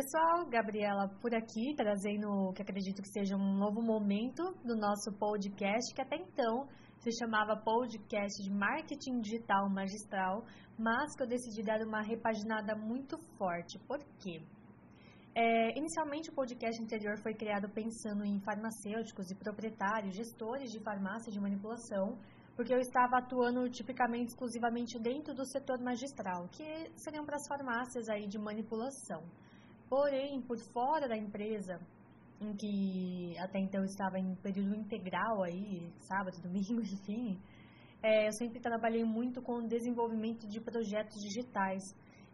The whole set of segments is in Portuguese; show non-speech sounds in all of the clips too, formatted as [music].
pessoal, Gabriela por aqui, trazendo o que acredito que seja um novo momento do nosso podcast, que até então se chamava Podcast de Marketing Digital Magistral, mas que eu decidi dar uma repaginada muito forte. Por quê? É, inicialmente, o podcast anterior foi criado pensando em farmacêuticos e proprietários, gestores de farmácia de manipulação, porque eu estava atuando tipicamente exclusivamente dentro do setor magistral, que seriam para as farmácias aí de manipulação. Porém, por fora da empresa, em que até então eu estava em período integral aí, sábado, [laughs] domingo, enfim, é, eu sempre trabalhei muito com o desenvolvimento de projetos digitais.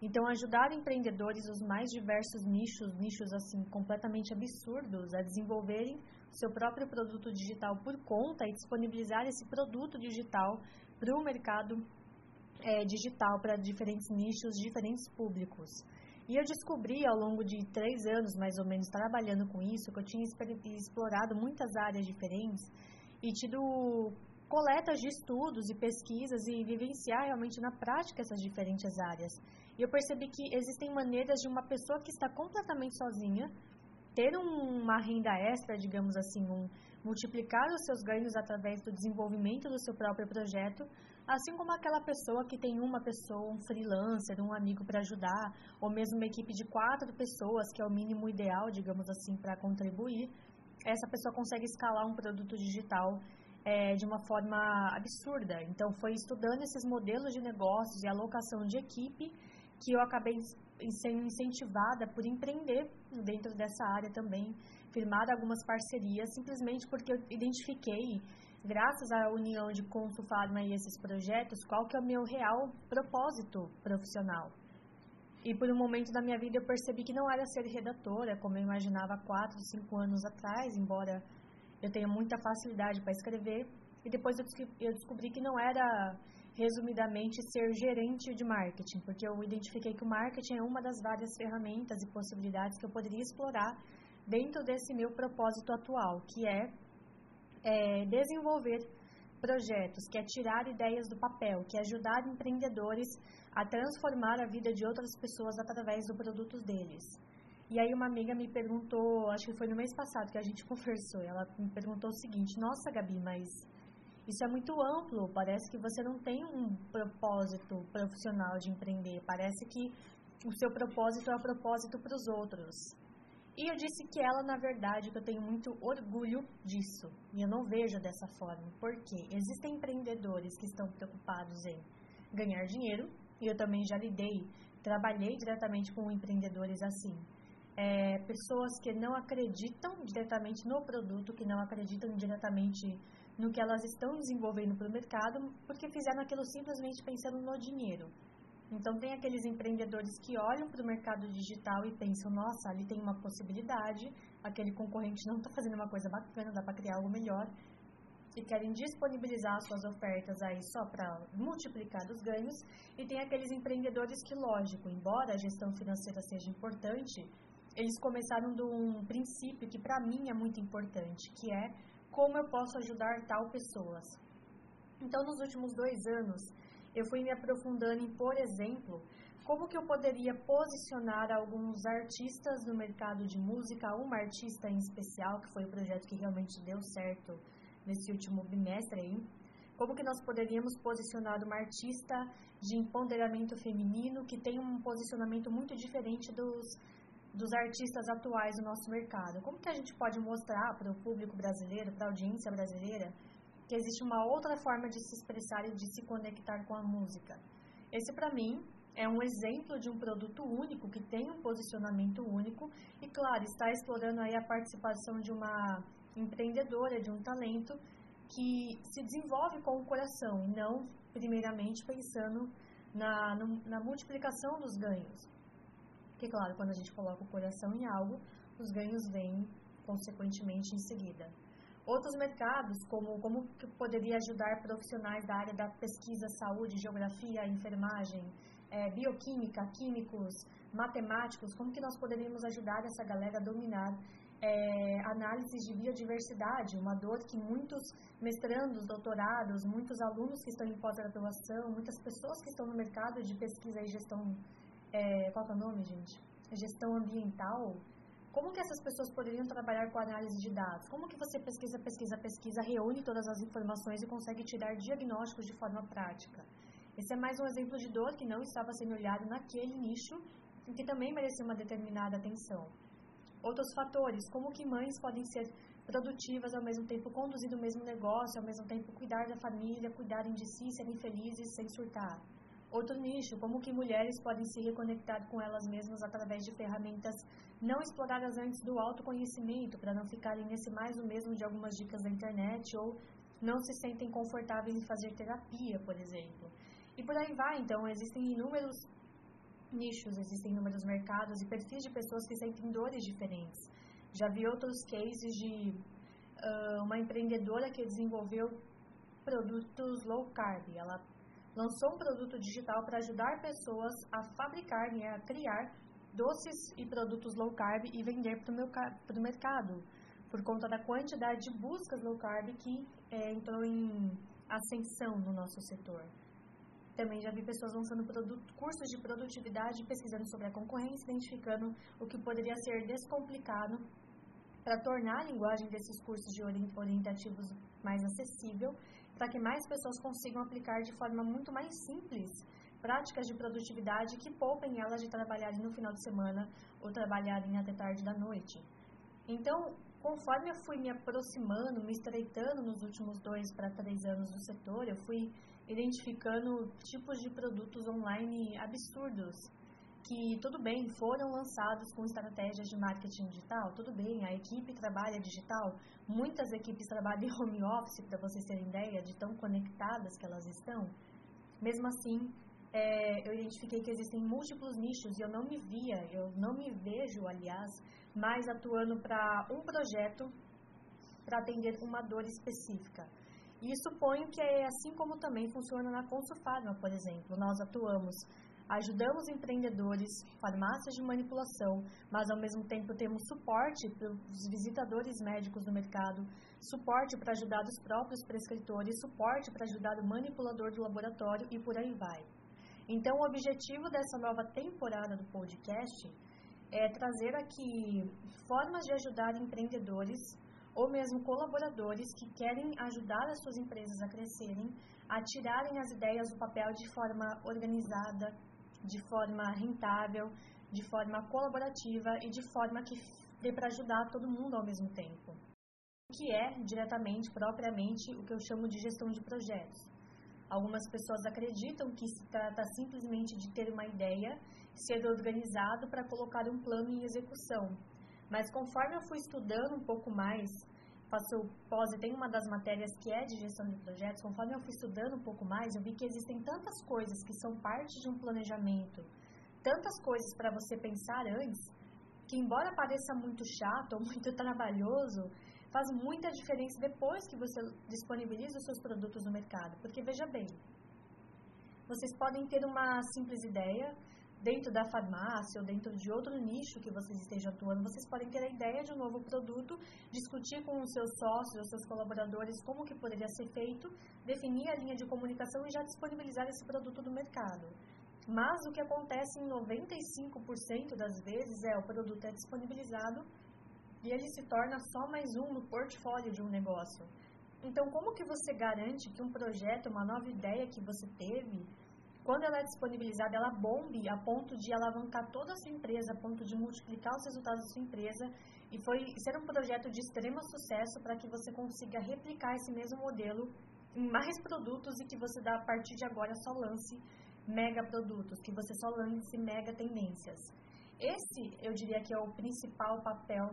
Então, ajudar empreendedores dos mais diversos nichos, nichos assim completamente absurdos, a desenvolverem seu próprio produto digital por conta e disponibilizar esse produto digital para o mercado é, digital, para diferentes nichos, diferentes públicos. E eu descobri ao longo de três anos, mais ou menos, trabalhando com isso, que eu tinha explorado muitas áreas diferentes e tido coletas de estudos e pesquisas e vivenciar realmente na prática essas diferentes áreas. E eu percebi que existem maneiras de uma pessoa que está completamente sozinha ter uma renda extra, digamos assim, um, multiplicar os seus ganhos através do desenvolvimento do seu próprio projeto, assim como aquela pessoa que tem uma pessoa, um freelancer, um amigo para ajudar, ou mesmo uma equipe de quatro pessoas, que é o mínimo ideal, digamos assim, para contribuir, essa pessoa consegue escalar um produto digital é, de uma forma absurda. Então, foi estudando esses modelos de negócios e alocação de equipe que eu acabei sendo incentivada por empreender dentro dessa área também, firmar algumas parcerias, simplesmente porque eu identifiquei, graças à união de Consulfarma e esses projetos, qual que é o meu real propósito profissional. E por um momento da minha vida eu percebi que não era ser redatora, como eu imaginava 4, 5 anos atrás, embora eu tenha muita facilidade para escrever. E depois eu descobri que não era resumidamente, ser gerente de marketing, porque eu identifiquei que o marketing é uma das várias ferramentas e possibilidades que eu poderia explorar dentro desse meu propósito atual, que é, é desenvolver projetos, que é tirar ideias do papel, que é ajudar empreendedores a transformar a vida de outras pessoas através do produtos deles. E aí uma amiga me perguntou, acho que foi no mês passado que a gente [laughs] conversou, ela me perguntou o seguinte: "Nossa, Gabi, mas isso é muito amplo, parece que você não tem um propósito profissional de empreender, parece que o seu propósito é o propósito para os outros. E eu disse que ela, na verdade, que eu tenho muito orgulho disso. E eu não vejo dessa forma. Porque existem empreendedores que estão preocupados em ganhar dinheiro, e eu também já lidei, trabalhei diretamente com empreendedores assim. É, pessoas que não acreditam diretamente no produto, que não acreditam diretamente no que elas estão desenvolvendo para o mercado, porque fizeram aquilo simplesmente pensando no dinheiro. Então, tem aqueles empreendedores que olham para o mercado digital e pensam: nossa, ali tem uma possibilidade, aquele concorrente não está fazendo uma coisa bacana, dá para criar algo melhor, e querem disponibilizar suas ofertas aí só para multiplicar os ganhos. E tem aqueles empreendedores que, lógico, embora a gestão financeira seja importante, eles começaram de um princípio que para mim é muito importante, que é como eu posso ajudar tal pessoas. Então, nos últimos dois anos, eu fui me aprofundando em, por exemplo, como que eu poderia posicionar alguns artistas no mercado de música, uma artista em especial, que foi o projeto que realmente deu certo nesse último bimestre aí, como que nós poderíamos posicionar uma artista de empoderamento feminino que tem um posicionamento muito diferente dos dos artistas atuais do nosso mercado? Como que a gente pode mostrar para o público brasileiro, para a audiência brasileira, que existe uma outra forma de se expressar e de se conectar com a música? Esse, para mim, é um exemplo de um produto único, que tem um posicionamento único e, claro, está explorando aí a participação de uma empreendedora, de um talento que se desenvolve com o coração e não, primeiramente, pensando na, na multiplicação dos ganhos. Porque, claro, quando a gente coloca o coração em algo, os ganhos vêm consequentemente em seguida. Outros mercados, como como que poderia ajudar profissionais da área da pesquisa, saúde, geografia, enfermagem, é, bioquímica, químicos, matemáticos, como que nós poderíamos ajudar essa galera a dominar é, análises de biodiversidade, uma dor que muitos mestrandos, doutorados, muitos alunos que estão em pós-graduação, muitas pessoas que estão no mercado de pesquisa e gestão é, qual é o nome, gente? gestão ambiental, como que essas pessoas poderiam trabalhar com análise de dados? Como que você pesquisa, pesquisa, pesquisa, reúne todas as informações e consegue tirar diagnósticos de forma prática? Esse é mais um exemplo de dor que não estava sendo olhado naquele nicho e que também merecia uma determinada atenção. Outros fatores, como que mães podem ser produtivas ao mesmo tempo conduzindo o mesmo negócio, ao mesmo tempo cuidar da família, cuidarem de si, serem felizes sem surtar. Outro nicho, como que mulheres podem se reconectar com elas mesmas através de ferramentas não exploradas antes do autoconhecimento, para não ficarem nesse mais o mesmo de algumas dicas da internet ou não se sentem confortáveis em fazer terapia, por exemplo. E por aí vai, então, existem inúmeros nichos, existem inúmeros mercados e perfis de pessoas que sentem dores diferentes. Já vi outros cases de uh, uma empreendedora que desenvolveu produtos low carb. Ela lançou um produto digital para ajudar pessoas a fabricar, né, a criar doces e produtos low carb e vender para o mercado, por conta da quantidade de buscas low carb que é, entrou em ascensão no nosso setor. Também já vi pessoas lançando produto, cursos de produtividade, pesquisando sobre a concorrência, identificando o que poderia ser descomplicado para tornar a linguagem desses cursos de orientativos mais acessível para que mais pessoas consigam aplicar de forma muito mais simples práticas de produtividade que poupem elas de trabalharem no final de semana ou trabalharem até tarde da noite. Então, conforme eu fui me aproximando, me estreitando nos últimos dois para três anos do setor, eu fui identificando tipos de produtos online absurdos que tudo bem, foram lançados com estratégias de marketing digital, tudo bem, a equipe trabalha digital, muitas equipes trabalham em home office, para vocês terem ideia de tão conectadas que elas estão. Mesmo assim, é, eu identifiquei que existem múltiplos nichos e eu não me via, eu não me vejo, aliás, mais atuando para um projeto para atender uma dor específica. E suponho que é assim como também funciona na Consufarma, por exemplo. Nós atuamos Ajudamos empreendedores, farmácias de manipulação, mas ao mesmo tempo temos suporte para os visitadores médicos do mercado, suporte para ajudar os próprios prescritores, suporte para ajudar o manipulador do laboratório e por aí vai. Então, o objetivo dessa nova temporada do podcast é trazer aqui formas de ajudar empreendedores ou mesmo colaboradores que querem ajudar as suas empresas a crescerem, a tirarem as ideias do papel de forma organizada, de forma rentável, de forma colaborativa e de forma que dê para ajudar todo mundo ao mesmo tempo. Que é diretamente, propriamente, o que eu chamo de gestão de projetos. Algumas pessoas acreditam que se trata simplesmente de ter uma ideia, ser organizado para colocar um plano em execução. Mas conforme eu fui estudando um pouco mais faço e tem uma das matérias que é de gestão de projetos, conforme eu fui estudando um pouco mais, eu vi que existem tantas coisas que são parte de um planejamento, tantas coisas para você pensar antes, que embora pareça muito chato ou [laughs] muito trabalhoso, faz muita diferença depois que você disponibiliza os seus produtos no mercado. Porque veja bem, vocês podem ter uma simples ideia, dentro da farmácia ou dentro de outro nicho que vocês estejam atuando, vocês podem ter a ideia de um novo produto, discutir com os seus sócios, os seus colaboradores como que poderia ser feito, definir a linha de comunicação e já disponibilizar esse produto no mercado. Mas o que acontece em 95% das vezes é o produto é disponibilizado e ele se torna só mais um no portfólio de um negócio. Então, como que você garante que um projeto, uma nova ideia que você teve, quando ela é disponibilizada, ela bombe a ponto de alavancar toda a sua empresa, a ponto de multiplicar os resultados da sua empresa e foi ser um projeto de extremo sucesso para que você consiga replicar esse mesmo modelo em mais produtos e que você a partir de agora só lance mega produtos, que você só lance mega tendências. Esse, eu diria que é o principal papel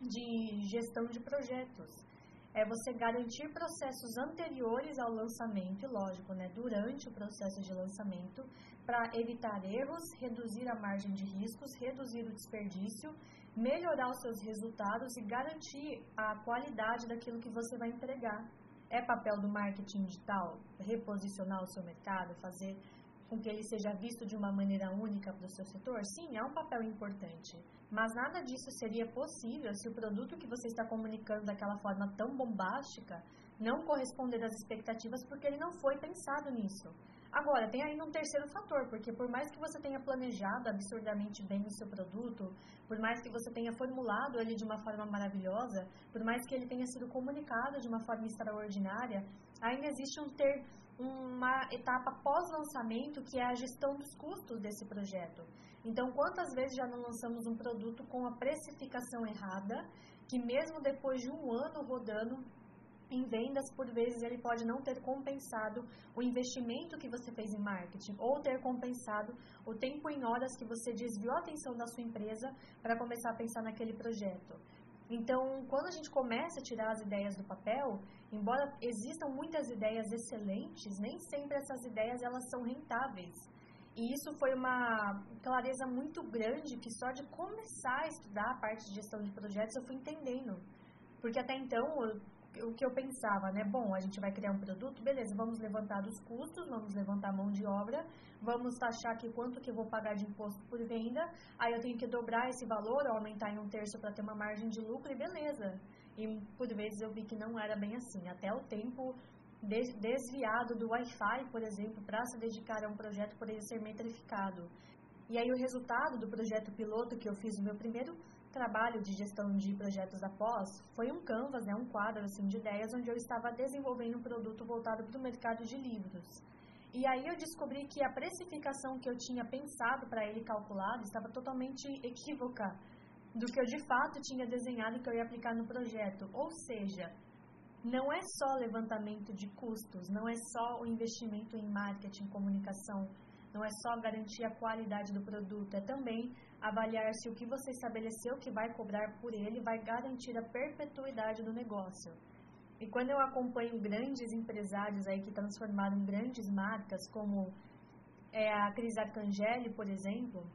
de gestão de projetos é você garantir processos anteriores ao lançamento, lógico, né, durante o processo de lançamento, para evitar erros, reduzir a margem de riscos, reduzir o desperdício, melhorar os seus resultados e garantir a qualidade daquilo que você vai entregar. É papel do marketing digital reposicionar o seu mercado, fazer com que ele seja visto de uma maneira única para o seu setor? Sim, é um papel importante. Mas nada disso seria possível se o produto que você está comunicando daquela forma tão bombástica não corresponder às expectativas, porque ele não foi pensado nisso. Agora, tem ainda um terceiro fator, porque por mais que você tenha planejado absurdamente bem o seu produto, por mais que você tenha formulado ele de uma forma maravilhosa, por mais que ele tenha sido comunicado de uma forma extraordinária, ainda existe um ter, uma etapa pós-lançamento que é a gestão dos custos desse projeto. Então, quantas vezes já não lançamos um produto com a precificação errada, que mesmo depois de um ano rodando, em vendas, por vezes ele pode não ter compensado o investimento que você fez em marketing ou ter compensado o tempo em horas que você desviou a atenção da sua empresa para começar a pensar naquele projeto. Então, quando a gente começa a tirar as ideias do papel, embora existam muitas ideias excelentes, nem sempre essas ideias elas são rentáveis. E isso foi uma clareza muito grande que só de começar a estudar a parte de gestão de projetos eu fui entendendo. Porque até então o que eu pensava, né? Bom, a gente vai criar um produto, beleza, vamos levantar os custos, vamos levantar a mão de obra, vamos taxar aqui quanto que eu vou pagar de imposto por venda, aí eu tenho que dobrar esse valor, aumentar em um terço para ter uma margem de lucro e beleza. E por vezes eu vi que não era bem assim, até o tempo desviado do Wi-Fi, por exemplo, para se dedicar a um projeto ele ser metrificado. E aí o resultado do projeto piloto que eu fiz no meu primeiro trabalho de gestão de projetos após foi um canvas, né, um quadro assim de ideias onde eu estava desenvolvendo um produto voltado para o mercado de livros. E aí eu descobri que a precificação que eu tinha pensado para ele calculado estava totalmente [laughs] equívoca do que eu de fato tinha desenhado e que eu ia aplicar no projeto. Ou seja, não é só levantamento de custos, não é só o investimento em marketing, comunicação, não é só garantir a qualidade do produto, é também avaliar se o que você estabeleceu que vai cobrar por ele vai garantir a perpetuidade do negócio. E quando eu acompanho grandes empresários aí que transformaram grandes marcas, como é, a Cris Arcangeli, por exemplo,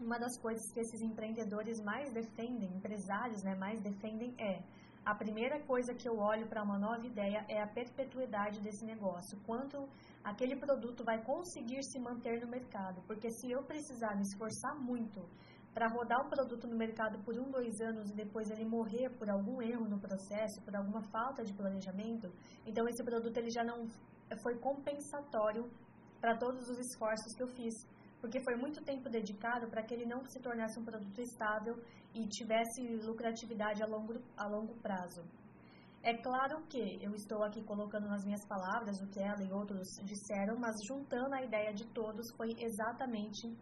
uma das coisas que esses empreendedores mais defendem, empresários né, mais defendem é a primeira coisa que eu olho para uma nova ideia é a perpetuidade desse negócio, quanto aquele produto vai conseguir se manter no mercado. Porque se eu precisar me esforçar muito para rodar um produto no mercado por um, dois anos e depois ele morrer por algum erro no processo, por alguma falta de planejamento, então esse produto ele já não foi compensatório para todos os esforços que eu fiz porque foi muito tempo dedicado para que ele não se tornasse um produto estável e tivesse lucratividade a longo, a longo prazo. É claro que eu estou aqui colocando nas minhas palavras o que ela e outros disseram, mas juntando a ideia de todos foi exatamente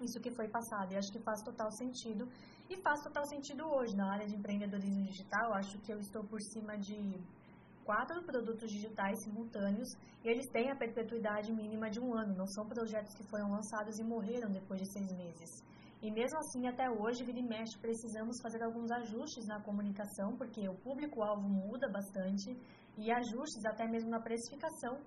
isso que foi passado. E acho que faz total sentido. E faz total sentido hoje. Na área de empreendedorismo digital, acho que eu estou por cima de quatro produtos digitais simultâneos e eles têm a perpetuidade mínima de um ano, não são projetos que foram lançados e morreram depois de seis meses. E mesmo assim, até hoje, vira e mexe, precisamos fazer alguns ajustes na comunicação, porque o público-alvo muda bastante, e ajustes até mesmo na precificação,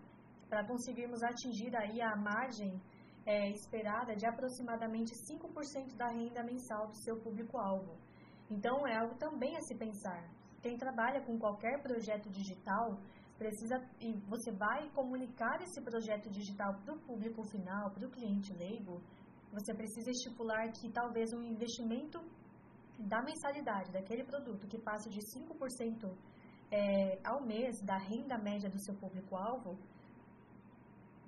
para conseguirmos atingir aí a margem é, esperada de aproximadamente 5% da renda mensal do seu público-alvo. Então, é algo também a se pensar quem trabalha com qualquer projeto digital precisa e você vai comunicar esse projeto digital para o público final, para o cliente leigo, você precisa estipular que talvez um investimento da mensalidade daquele produto que passe de 5% é, ao mês da renda média do seu público-alvo,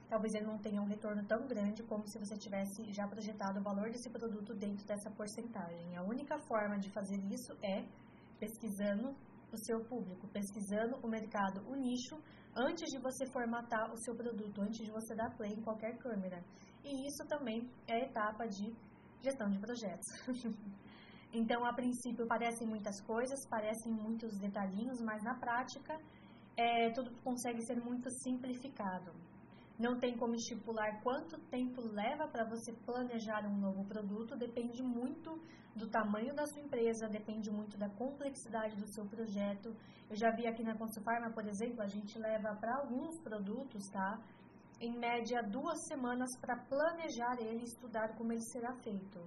talvez ele não tenha um retorno tão grande como se você tivesse já projetado o valor desse produto dentro dessa porcentagem. A única forma de fazer isso é pesquisando o seu público, pesquisando o mercado, o nicho, antes de você formatar o seu produto, antes de você dar play em qualquer câmera. E isso também é a etapa de gestão de projetos. [laughs] então, a princípio, parecem muitas coisas, parecem muitos detalhinhos, mas na prática, é, tudo consegue ser muito simplificado. Não tem como estipular quanto tempo leva para você planejar um novo produto, depende muito do tamanho da sua empresa, depende muito da complexidade do seu projeto. Eu já vi aqui na Consufarma, por exemplo, a gente leva para alguns produtos, tá? Em média, duas semanas para planejar ele e estudar como ele será feito.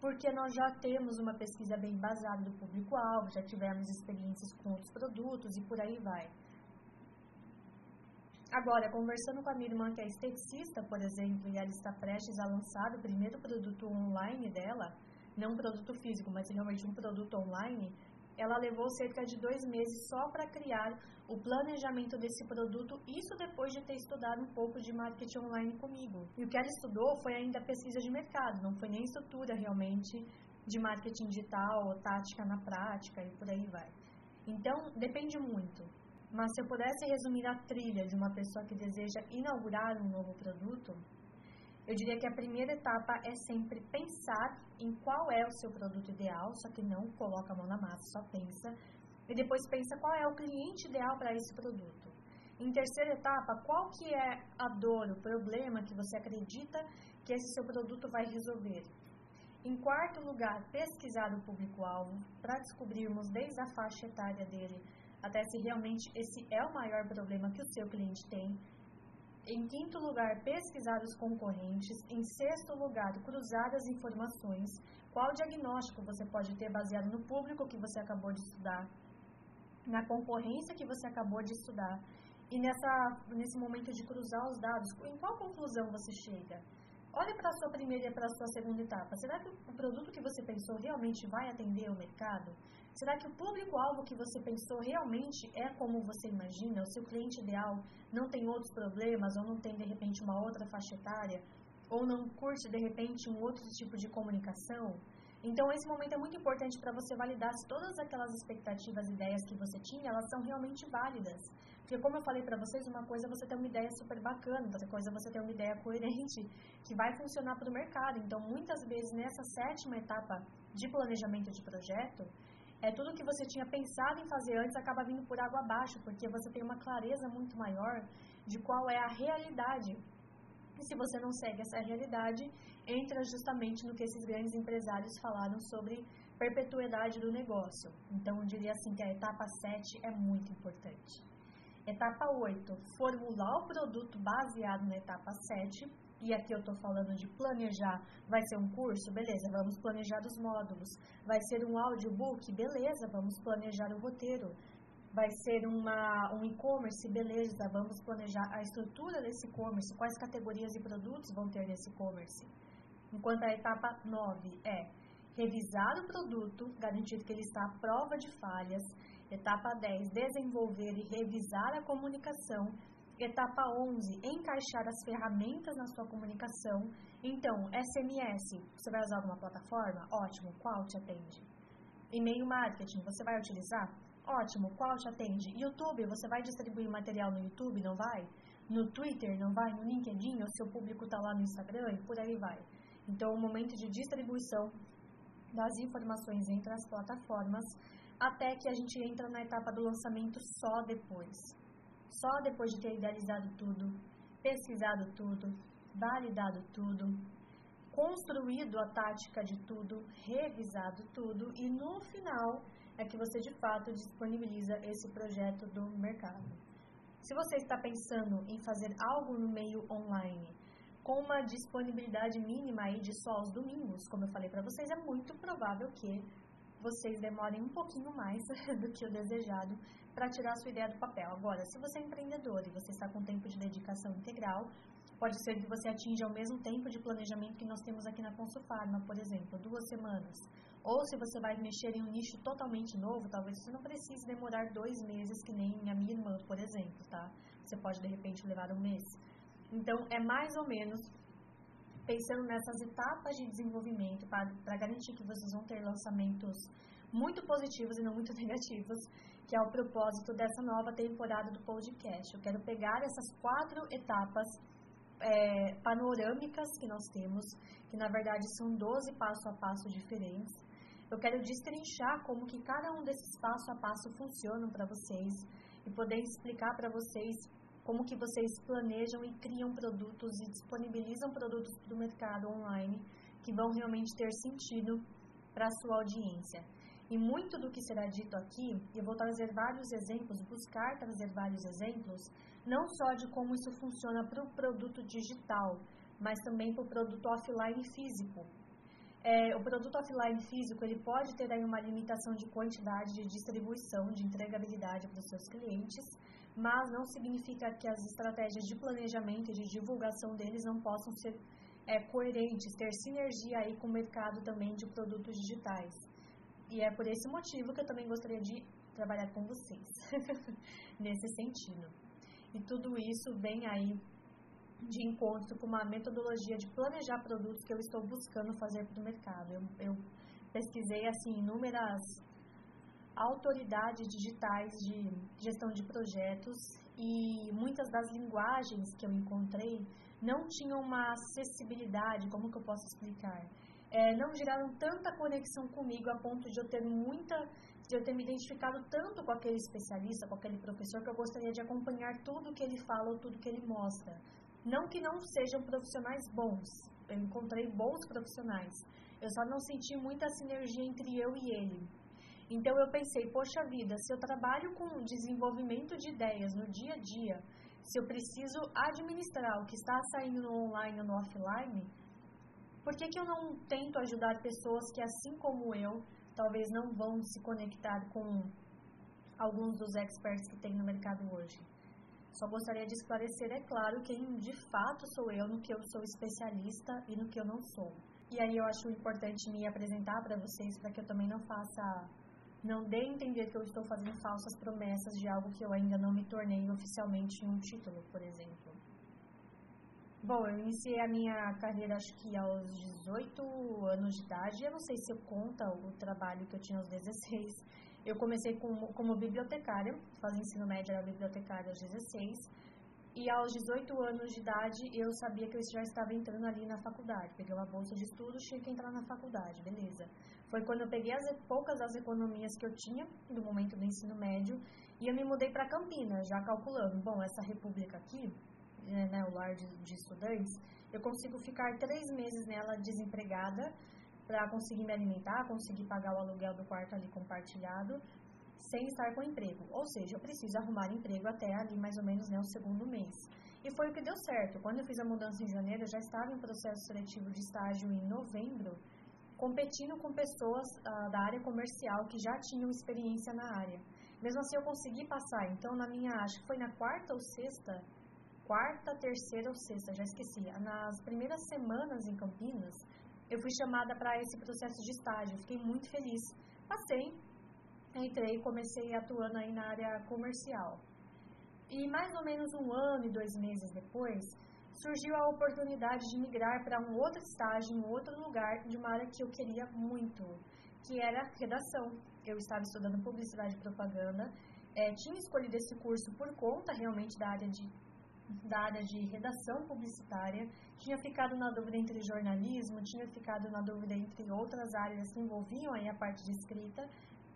Porque nós já temos uma pesquisa bem basada do público-alvo, já tivemos experiências com outros produtos e por aí vai. Agora, conversando com a minha irmã, que é esteticista, por exemplo, e ela está prestes a lançar o primeiro produto online dela, não um produto físico, mas realmente um produto online, ela levou cerca de dois meses só para criar o planejamento desse produto, isso depois de ter estudado um pouco de marketing online comigo. E o que ela estudou foi ainda pesquisa de mercado, não foi nem estrutura realmente de marketing digital, tática na prática e por aí vai. Então, depende muito. Mas se eu pudesse resumir a trilha de uma pessoa que deseja inaugurar um novo produto, eu diria que a primeira etapa é sempre pensar em qual é o seu produto ideal, só que não coloca a mão na massa, só pensa. E depois pensa qual é o cliente ideal para esse produto. Em terceira etapa, qual que é a dor, o problema que você acredita que esse seu produto vai resolver. Em quarto lugar, pesquisar o público-alvo para descobrirmos desde a faixa etária dele até se realmente esse é o maior problema que o seu cliente tem. Em quinto lugar, pesquisar os concorrentes. Em sexto lugar, cruzar as informações. Qual diagnóstico você pode ter baseado no público que você acabou de estudar, na concorrência que você acabou de estudar. E nessa, nesse momento de cruzar os dados, em qual conclusão você chega? Olha para a sua primeira e para a sua segunda etapa. Será que o produto que você pensou realmente vai atender o mercado? Será que o público-alvo que você pensou realmente é como você imagina? O seu cliente ideal não tem outros problemas ou não tem, de repente, uma outra faixa etária? Ou não curte, de repente, um outro tipo de comunicação? Então, esse momento é muito importante para você validar se todas aquelas expectativas, ideias que você tinha, elas são realmente válidas. Porque, como eu falei para vocês, uma coisa é você ter uma ideia super bacana, outra coisa é você ter uma ideia coerente, que vai funcionar para o mercado. Então, muitas vezes, nessa sétima etapa de planejamento de projeto, é tudo que você tinha pensado em fazer antes acaba vindo por água abaixo, porque você tem uma clareza muito maior de qual é a realidade e se você não segue essa realidade, entra justamente no que esses grandes empresários falaram sobre perpetuidade do negócio. Então, eu diria assim que a etapa 7 é muito importante. Etapa 8, formular o produto baseado na etapa 7. E aqui eu estou falando de planejar. Vai ser um curso? Beleza, vamos planejar os módulos. Vai ser um audiobook? Beleza, vamos planejar o roteiro vai ser uma, um e-commerce, beleza, vamos planejar a estrutura desse e-commerce, quais categorias e produtos vão ter nesse e-commerce. Enquanto a etapa 9 é revisar o produto, garantir que ele está à prova de falhas. Etapa 10, desenvolver e revisar a comunicação. Etapa 11, encaixar as ferramentas na sua comunicação. Então, SMS, você vai usar alguma plataforma? Ótimo, qual te atende? E-mail marketing, você vai utilizar? Ótimo, qual te atende? YouTube, você vai distribuir material no YouTube, não vai? No Twitter, não vai? No LinkedIn, o seu público está lá no Instagram e por aí vai. Então, o momento de distribuição das informações entre as plataformas, até que a gente entra na etapa do lançamento só depois. Só depois de ter idealizado tudo, pesquisado tudo, validado tudo, construído a tática de tudo, revisado tudo e no final é que você de fato disponibiliza esse projeto do mercado. Se você está pensando em fazer algo no meio online com uma disponibilidade mínima aí de só aos domingos, como eu falei para vocês, é muito provável que vocês demorem um pouquinho mais [laughs] do que o desejado para tirar sua ideia do papel. Agora, se você é empreendedor e você está com tempo de dedicação integral, pode ser que você atinja o mesmo tempo de planejamento que nós temos aqui na Consulfarma, por exemplo, duas semanas. Ou se você vai mexer em um nicho totalmente novo, talvez você não precise demorar dois meses, que nem a minha irmã, por exemplo, tá? Você pode, de repente, levar um mês. Então, é mais ou menos pensando nessas etapas de desenvolvimento para garantir que vocês vão ter lançamentos muito positivos e não muito [laughs] negativos, que é o propósito dessa nova temporada do podcast. Eu quero pegar essas quatro etapas é, panorâmicas que nós temos, que na verdade são 12 passo a passo diferentes, eu quero destrinchar como que cada um desses passo a passo funcionam para vocês e poder explicar para vocês como que vocês planejam e criam produtos e disponibilizam produtos para o mercado online que vão realmente ter sentido para a sua audiência. E muito do que será dito aqui, eu vou trazer vários exemplos, buscar trazer vários exemplos, não só de como isso funciona para o produto digital, mas também para o produto offline físico. É, o produto offline físico ele pode ter aí uma limitação de quantidade de distribuição, de entregabilidade para os seus clientes, mas não significa que as estratégias de planejamento e de divulgação deles não possam ser é, coerentes, ter sinergia aí com o mercado também de produtos digitais. E é por esse motivo que eu também gostaria de trabalhar com vocês [laughs] nesse sentido. E tudo isso vem aí de encontro com uma metodologia de planejar produtos que eu estou buscando fazer para o mercado. Eu, eu pesquisei assim inúmeras autoridades digitais de gestão de projetos e muitas das linguagens que eu encontrei não tinham uma acessibilidade, como que eu posso explicar? É, não geraram tanta conexão comigo a ponto de eu ter muita, de eu ter me identificado tanto com aquele especialista, com aquele professor, que eu gostaria de acompanhar tudo que ele fala ou tudo que ele mostra. Não que não sejam profissionais bons, eu encontrei bons profissionais, eu só não senti muita sinergia entre eu e ele. Então eu pensei, poxa vida, se eu trabalho com desenvolvimento de ideias no dia a dia, se eu preciso administrar o que está saindo no online ou no offline, por que, que eu não tento ajudar pessoas que, assim como eu, talvez não vão se conectar com alguns dos experts que tem no mercado hoje? Só gostaria de esclarecer, é claro, quem de fato sou eu, no que eu sou especialista e no que eu não sou. E aí eu acho importante me apresentar para vocês, para que eu também não faça não dê a entender que eu estou fazendo falsas promessas de algo que eu ainda não me tornei oficialmente um título, por exemplo. Bom, eu iniciei a minha carreira acho que aos 18 anos de idade. Eu não sei se eu conta o trabalho que eu tinha aos 16. Eu comecei como, como bibliotecária, fazia ensino médio, era bibliotecária aos 16. E aos 18 anos de idade, eu sabia que eu já estava entrando ali na faculdade. Peguei uma bolsa de estudos, tinha que entrar na faculdade, beleza. Foi quando eu peguei as poucas das economias que eu tinha no momento do ensino médio e eu me mudei para Campinas, já calculando, bom, essa república aqui, né, né, o lar de, de estudantes, eu consigo ficar três meses nela desempregada para conseguir me alimentar, conseguir pagar o aluguel do quarto ali compartilhado sem estar com emprego. Ou seja, eu preciso arrumar emprego até ali mais ou menos né, o segundo mês. E foi o que deu certo. Quando eu fiz a mudança em janeiro, eu já estava em processo seletivo de estágio em novembro, competindo com pessoas ah, da área comercial que já tinham experiência na área. Mesmo assim, eu consegui passar. Então, na minha, acho que foi na quarta ou sexta, quarta, terceira ou sexta, já esqueci. Nas primeiras semanas em Campinas, eu fui chamada para esse processo de estágio. Fiquei muito feliz. Passei, entrei e comecei atuando aí na área comercial. E mais ou menos um ano e dois meses depois, surgiu a oportunidade de migrar para um outro estágio, um outro lugar, de uma área que eu queria muito, que era redação. Eu estava estudando publicidade e propaganda, é, tinha escolhido esse curso por conta realmente da área de da área de redação publicitária, tinha ficado na dúvida entre jornalismo, tinha ficado na dúvida entre outras áreas que envolviam aí a parte de escrita,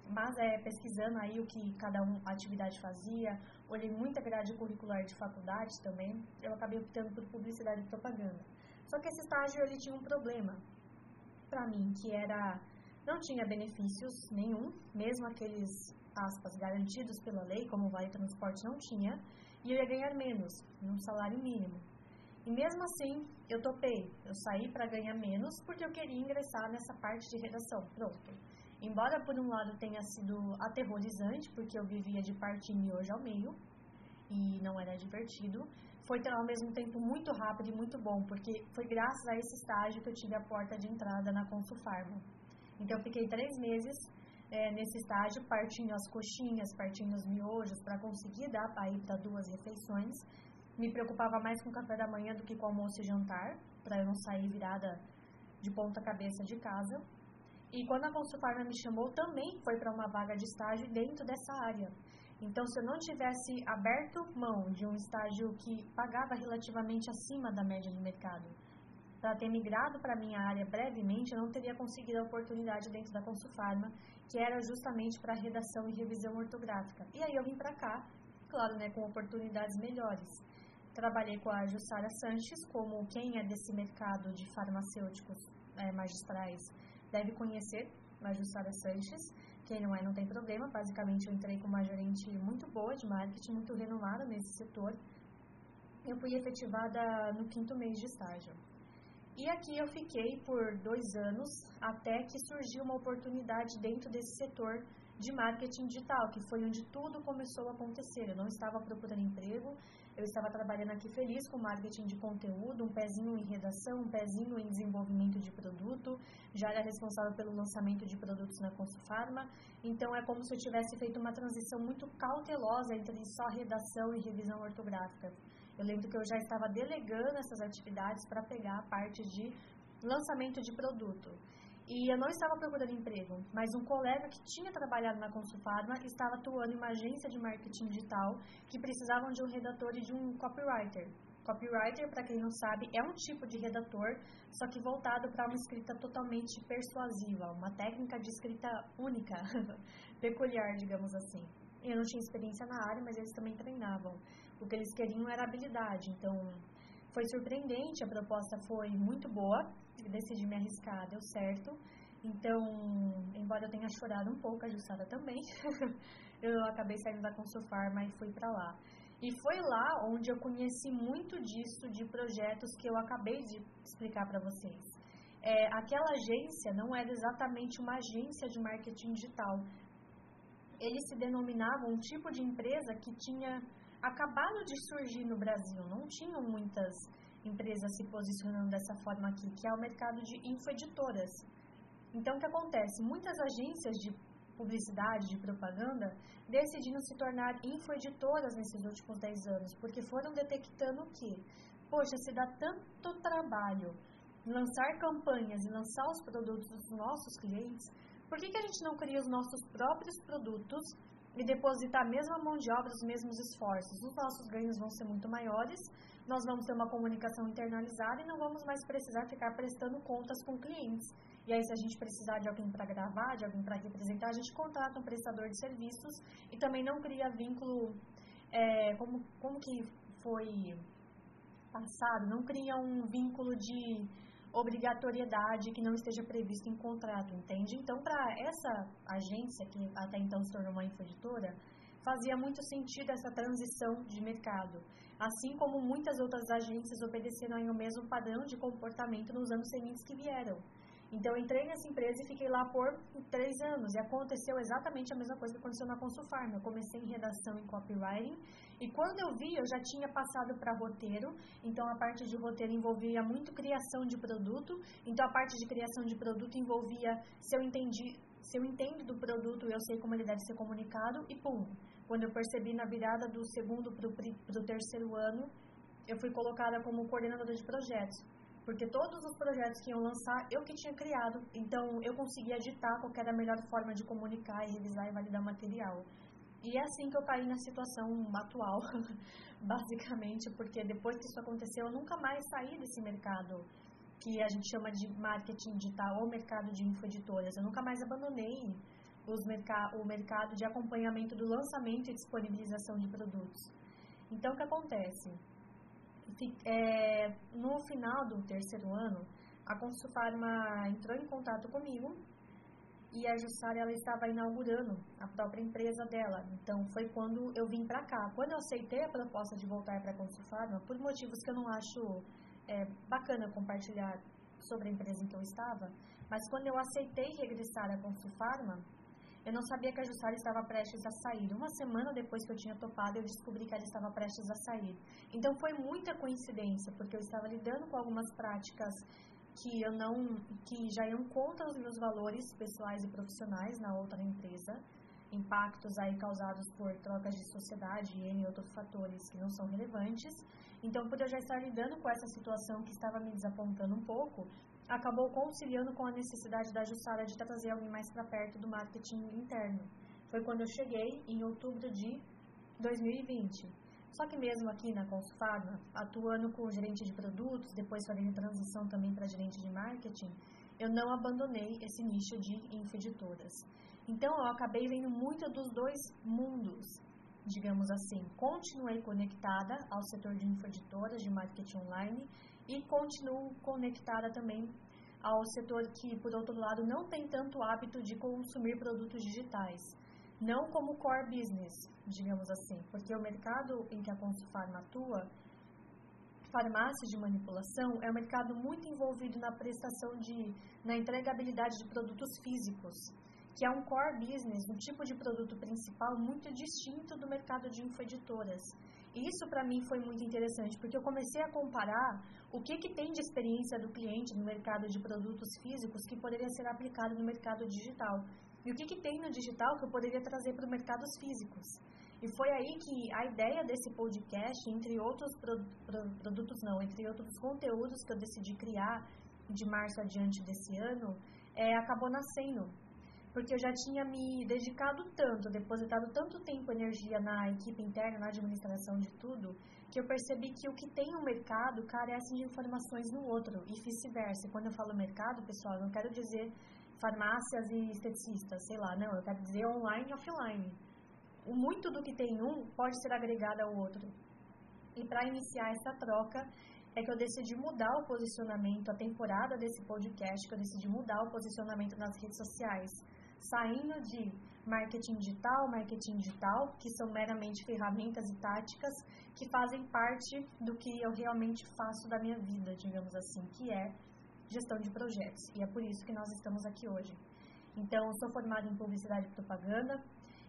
mas é, pesquisando aí o que cada um, atividade fazia, olhei muita grade curricular de faculdade também, eu acabei optando por publicidade e propaganda. Só que esse estágio ele tinha um problema para mim, que era não tinha benefícios nenhum, mesmo aqueles aspas garantidos pela lei, como o vale transporte não tinha, e eu ia ganhar menos, num salário mínimo. E mesmo assim, eu topei. Eu saí para ganhar menos porque eu queria ingressar nessa parte de redação. Pronto. Embora por um lado tenha sido aterrorizante, porque eu vivia de partir hoje ao meio, e não era divertido, foi ao mesmo tempo muito rápido e muito bom, porque foi graças a esse estágio que eu tive a porta de entrada na Consufarma. Então eu fiquei três meses é, nesse estágio, partindo as coxinhas, partindo os miojos, para conseguir dar para ir para duas refeições. Me preocupava mais com o café da manhã do que com o almoço e jantar, para eu não sair virada de ponta cabeça de casa. E quando a Consulfarma me chamou, também foi para uma vaga de estágio dentro dessa área. Então, se eu não tivesse aberto mão de um estágio que pagava relativamente acima da média do mercado, para ter migrado para minha área brevemente, eu não teria conseguido a oportunidade dentro da Consulfarma, que era justamente para redação e revisão ortográfica. E aí eu vim para cá, claro, né, com oportunidades melhores. Trabalhei com a Jussara Sanches, como quem é desse mercado de farmacêuticos é, magistrais deve conhecer a Jussara Sanches. Quem não é, não tem problema. Basicamente, eu entrei com uma gerente muito boa de marketing, muito renomada nesse setor. Eu fui efetivada no quinto mês de estágio. E aqui eu fiquei por dois anos, até que surgiu uma oportunidade dentro desse setor de marketing digital, que foi onde tudo começou a acontecer. Eu não estava procurando emprego, Eu estava trabalhando aqui feliz com marketing de conteúdo, um pezinho em redação, um pezinho em desenvolvimento de produto. Já era responsável pelo lançamento de produtos na Consufarma. Então é como se eu tivesse feito uma transição muito cautelosa entre só redação e revisão ortográfica. Eu lembro que eu já estava delegando essas atividades para pegar a parte de lançamento de produto. E eu não estava procurando emprego, mas um colega que tinha trabalhado na Consulfarma estava atuando em uma agência de marketing digital que precisavam de um redator e de um copywriter. Copywriter, para quem não sabe, é um tipo de redator, só que voltado para uma escrita totalmente persuasiva, uma técnica de escrita única, [laughs] peculiar, digamos assim. Eu não tinha experiência na área, mas eles também treinavam. O que eles queriam era habilidade, então foi surpreendente, a proposta foi muito boa, decidi me arriscar, deu certo. Então, embora eu tenha chorado um pouco, a Jussara também, [laughs] eu acabei saindo da Consulfarma e fui para lá. E foi lá onde eu conheci muito disso de projetos que eu acabei de explicar para vocês. É, aquela agência não era exatamente uma agência de marketing digital. Eles se denominavam um tipo de empresa que tinha acabado de surgir no Brasil. Não tinham muitas empresas se posicionando dessa forma aqui, que é o mercado de infoeditoras. Então, o que acontece? Muitas agências de publicidade, de propaganda, decidiram se tornar infoeditoras nesses últimos 10 anos, porque foram detectando que, poxa, se dá tanto trabalho lançar campanhas e lançar os produtos dos nossos clientes, por que, que a gente não cria os nossos próprios produtos e depositar a mesma mão de obra, os mesmos esforços? Os nossos ganhos vão ser muito maiores, nós vamos ter uma comunicação internalizada e não vamos mais precisar ficar prestando contas com clientes. E aí, se a gente precisar de alguém para gravar, de alguém para representar, a gente contrata um prestador de serviços e também não cria vínculo, é, como, como que foi passado, não cria um vínculo de obrigatoriedade que não esteja previsto em contrato, entende? Então, para essa agência, que até então se tornou uma infoditora, fazia muito sentido essa transição de mercado assim como muitas outras agências obedeceram ao mesmo padrão de comportamento nos anos seguintes que vieram. Então, entrei nessa empresa e fiquei lá por três anos. E aconteceu exatamente a mesma coisa que aconteceu na Consulfarm. Eu comecei em redação e copywriting. E quando eu vi, eu já tinha passado para roteiro. Então, a parte de roteiro envolvia muito criação de produto. Então, a parte de criação de produto envolvia se eu entendi, se eu entendo do produto, eu sei como ele deve ser comunicado. E pum, quando eu percebi na virada do segundo para o terceiro ano, eu fui colocada como coordenadora de projetos. Porque todos os projetos que iam lançar, eu que tinha criado. Então, eu conseguia ditar qual era a melhor forma de comunicar e revisar e validar material. E é assim que eu caí na situação atual, [laughs] basicamente, porque depois que isso aconteceu, eu nunca mais saí desse mercado que a gente chama de marketing digital ou mercado de infoeditoras. Eu nunca mais abandonei merca o mercado de acompanhamento do lançamento e disponibilização de produtos. Então, o que acontece? É, no final do terceiro ano, a Consulfarma entrou em contato comigo e a Jussara ela estava inaugurando a própria empresa dela. Então foi quando eu vim para cá. Quando eu aceitei a proposta de voltar para a Consulfarma, por motivos que eu não acho é, bacana compartilhar sobre a empresa em que eu estava, mas quando eu aceitei regressar à Consulfarma, eu não sabia que a Jussara estava prestes a sair. Uma semana depois que eu tinha topado, eu descobri que ela estava prestes a sair. Então foi muita coincidência, porque eu estava lidando com algumas práticas que eu não que já iam contra os meus valores pessoais e profissionais na outra empresa, impactos aí causados por trocas de sociedade e outros fatores que não são relevantes. Então, por eu já estar lidando com essa situação que estava me desapontando um pouco, acabou conciliando com a necessidade da Jussara de trazer alguém mais para perto do marketing interno. Foi quando eu cheguei em outubro de 2020. Só que mesmo aqui na Consufarma, atuando com gerente de produtos, depois fazendo transição também para gerente de marketing, eu não abandonei esse nicho de infeditoras. Então eu acabei vendo muito dos dois mundos, digamos assim. Continuei conectada ao setor de infoditoras, de marketing online, e continuo conectada também ao setor que, por outro lado, não tem tanto hábito de consumir produtos digitais. Não como core business, digamos assim, porque o mercado em que a Consufarma atua, farmácia de manipulação, é um mercado muito envolvido na prestação de, na entregabilidade de produtos físicos, que é um core business, um tipo de produto principal muito distinto do mercado de infoeditoras. Isso para mim foi muito interessante, porque eu comecei a comparar o que, que tem de experiência do cliente no mercado de produtos físicos que poderia ser aplicado no mercado digital. E o que, que tem no digital que eu poderia trazer para os mercados físicos. E foi aí que a ideia desse podcast, entre outros pro, pro, produtos, não, entre outros conteúdos que eu decidi criar de março adiante desse ano, é, acabou nascendo porque eu já tinha me dedicado tanto, depositado tanto tempo e energia na equipe interna, na administração de tudo, que eu percebi que o que tem no mercado carece de informações no outro e vice-versa. Quando eu falo mercado, pessoal, não quero dizer farmácias e esteticistas, sei lá, não, eu quero dizer online e offline. Muito do que tem um pode ser agregado ao outro. E para iniciar essa troca, é que eu decidi mudar o posicionamento, a temporada desse podcast, que eu decidi mudar o posicionamento nas redes sociais saindo de marketing digital, marketing digital, que são meramente ferramentas e táticas que fazem parte do que eu realmente faço da minha vida, digamos assim, que é gestão de projetos. E é por isso que nós estamos aqui hoje. Então, sou formada em publicidade e propaganda.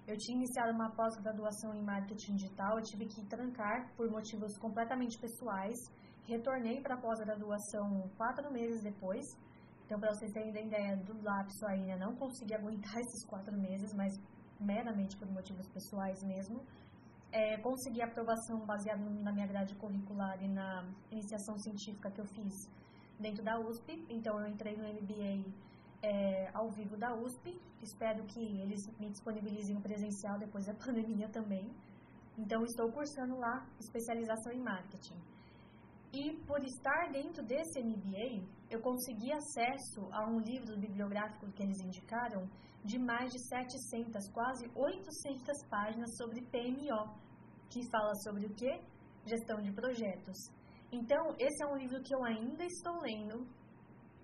Eu tinha iniciado uma pós-graduação em marketing digital, eu tive que trancar por motivos completamente pessoais. Retornei para a pós-graduação quatro meses depois, então, para vocês terem ideia do lapso aí, né, não consegui aguentar [laughs] esses quatro meses, mas meramente por motivos pessoais mesmo. É, consegui aprovação baseada na minha grade curricular e na iniciação científica que eu fiz dentro da USP. Então, eu entrei no MBA é, ao vivo da USP. Espero que eles me disponibilizem o presencial depois da [laughs] pandemia também. Então, estou cursando lá especialização em marketing. E por estar dentro desse MBA, eu consegui acesso a um livro bibliográfico que eles indicaram de mais de 700, quase 800 páginas sobre PMO, que fala sobre o que? Gestão de projetos. Então, esse é um livro que eu ainda estou lendo.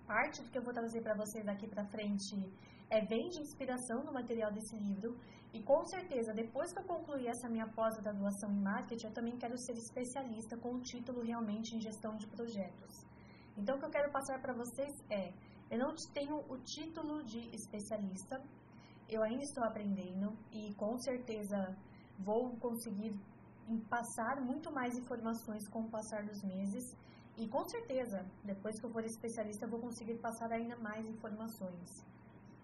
Parte do que eu vou trazer para vocês daqui para frente é, vem de inspiração no material desse livro. E com certeza, depois que eu concluir essa minha pós-graduação em marketing, eu também quero ser especialista com o título realmente em gestão de projetos. Então, o que eu quero passar para vocês é: eu não tenho o título de especialista, eu ainda estou aprendendo e com certeza vou conseguir passar muito mais informações com o passar dos meses. E com certeza, depois que eu for especialista, eu vou conseguir passar ainda mais informações.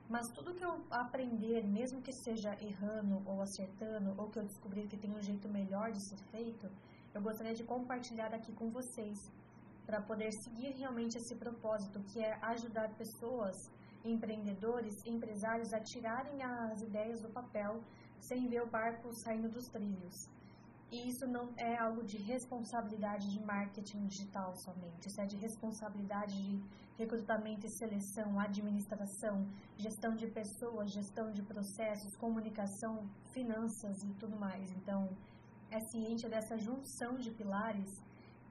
Mas tudo que eu aprender, mesmo que seja errando ou acertando, ou que eu descobrir que tem um jeito melhor de ser feito, eu gostaria de compartilhar aqui com vocês, para poder seguir realmente esse propósito, que é ajudar pessoas, empreendedores, empresários a tirarem as ideias do papel sem ver o barco saindo dos trilhos. E isso não é algo de responsabilidade de marketing digital somente, isso é de responsabilidade de recrutamento e seleção, administração, gestão de pessoas, gestão de processos, comunicação, finanças e tudo mais. Então, é ciente dessa junção de pilares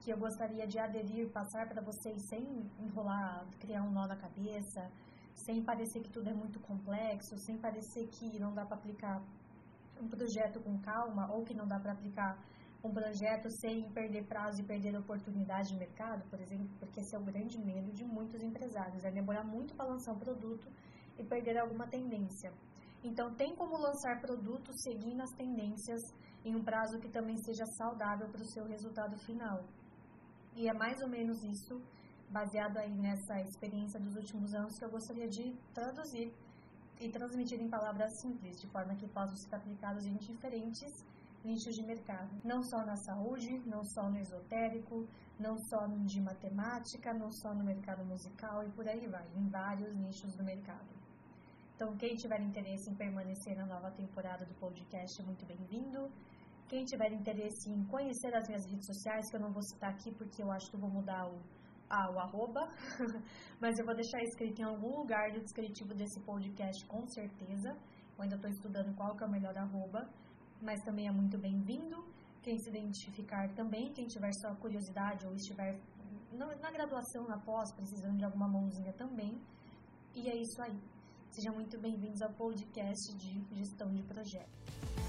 que eu gostaria de aderir, passar para vocês sem enrolar, criar um nó na cabeça, sem parecer que tudo é muito complexo, sem parecer que não dá para aplicar um projeto com calma ou que não dá para aplicar um projeto sem perder prazo e perder oportunidade de mercado, por exemplo, porque esse é o grande medo de muitos empresários, é demorar muito para lançar um produto e perder alguma tendência. Então, tem como lançar produtos seguindo as tendências em um prazo que também seja saudável para o seu resultado final. E é mais ou menos isso, baseado aí nessa experiência dos últimos anos, que eu gostaria de traduzir e transmitir em palavras simples, de forma que possam ser aplicados em diferentes nichos de mercado. Não só na saúde, não só no esotérico, não só de matemática, não só no mercado musical e por aí vai, em vários nichos do mercado. Então, quem tiver interesse em permanecer na nova temporada do podcast muito bem-vindo. Quem tiver interesse em conhecer as minhas redes sociais, que eu não vou citar aqui porque eu acho que eu vou mudar o ah, o arroba, [laughs] mas eu vou deixar escrito em algum lugar do descritivo desse podcast com certeza. Eu ainda estou estudando qual que é o melhor arroba, mas também é muito bem-vindo. Quem se identificar também, quem tiver só curiosidade ou estiver na graduação, na pós, precisando de alguma mãozinha também. E é isso aí. Sejam muito bem-vindos ao podcast de gestão de projetos.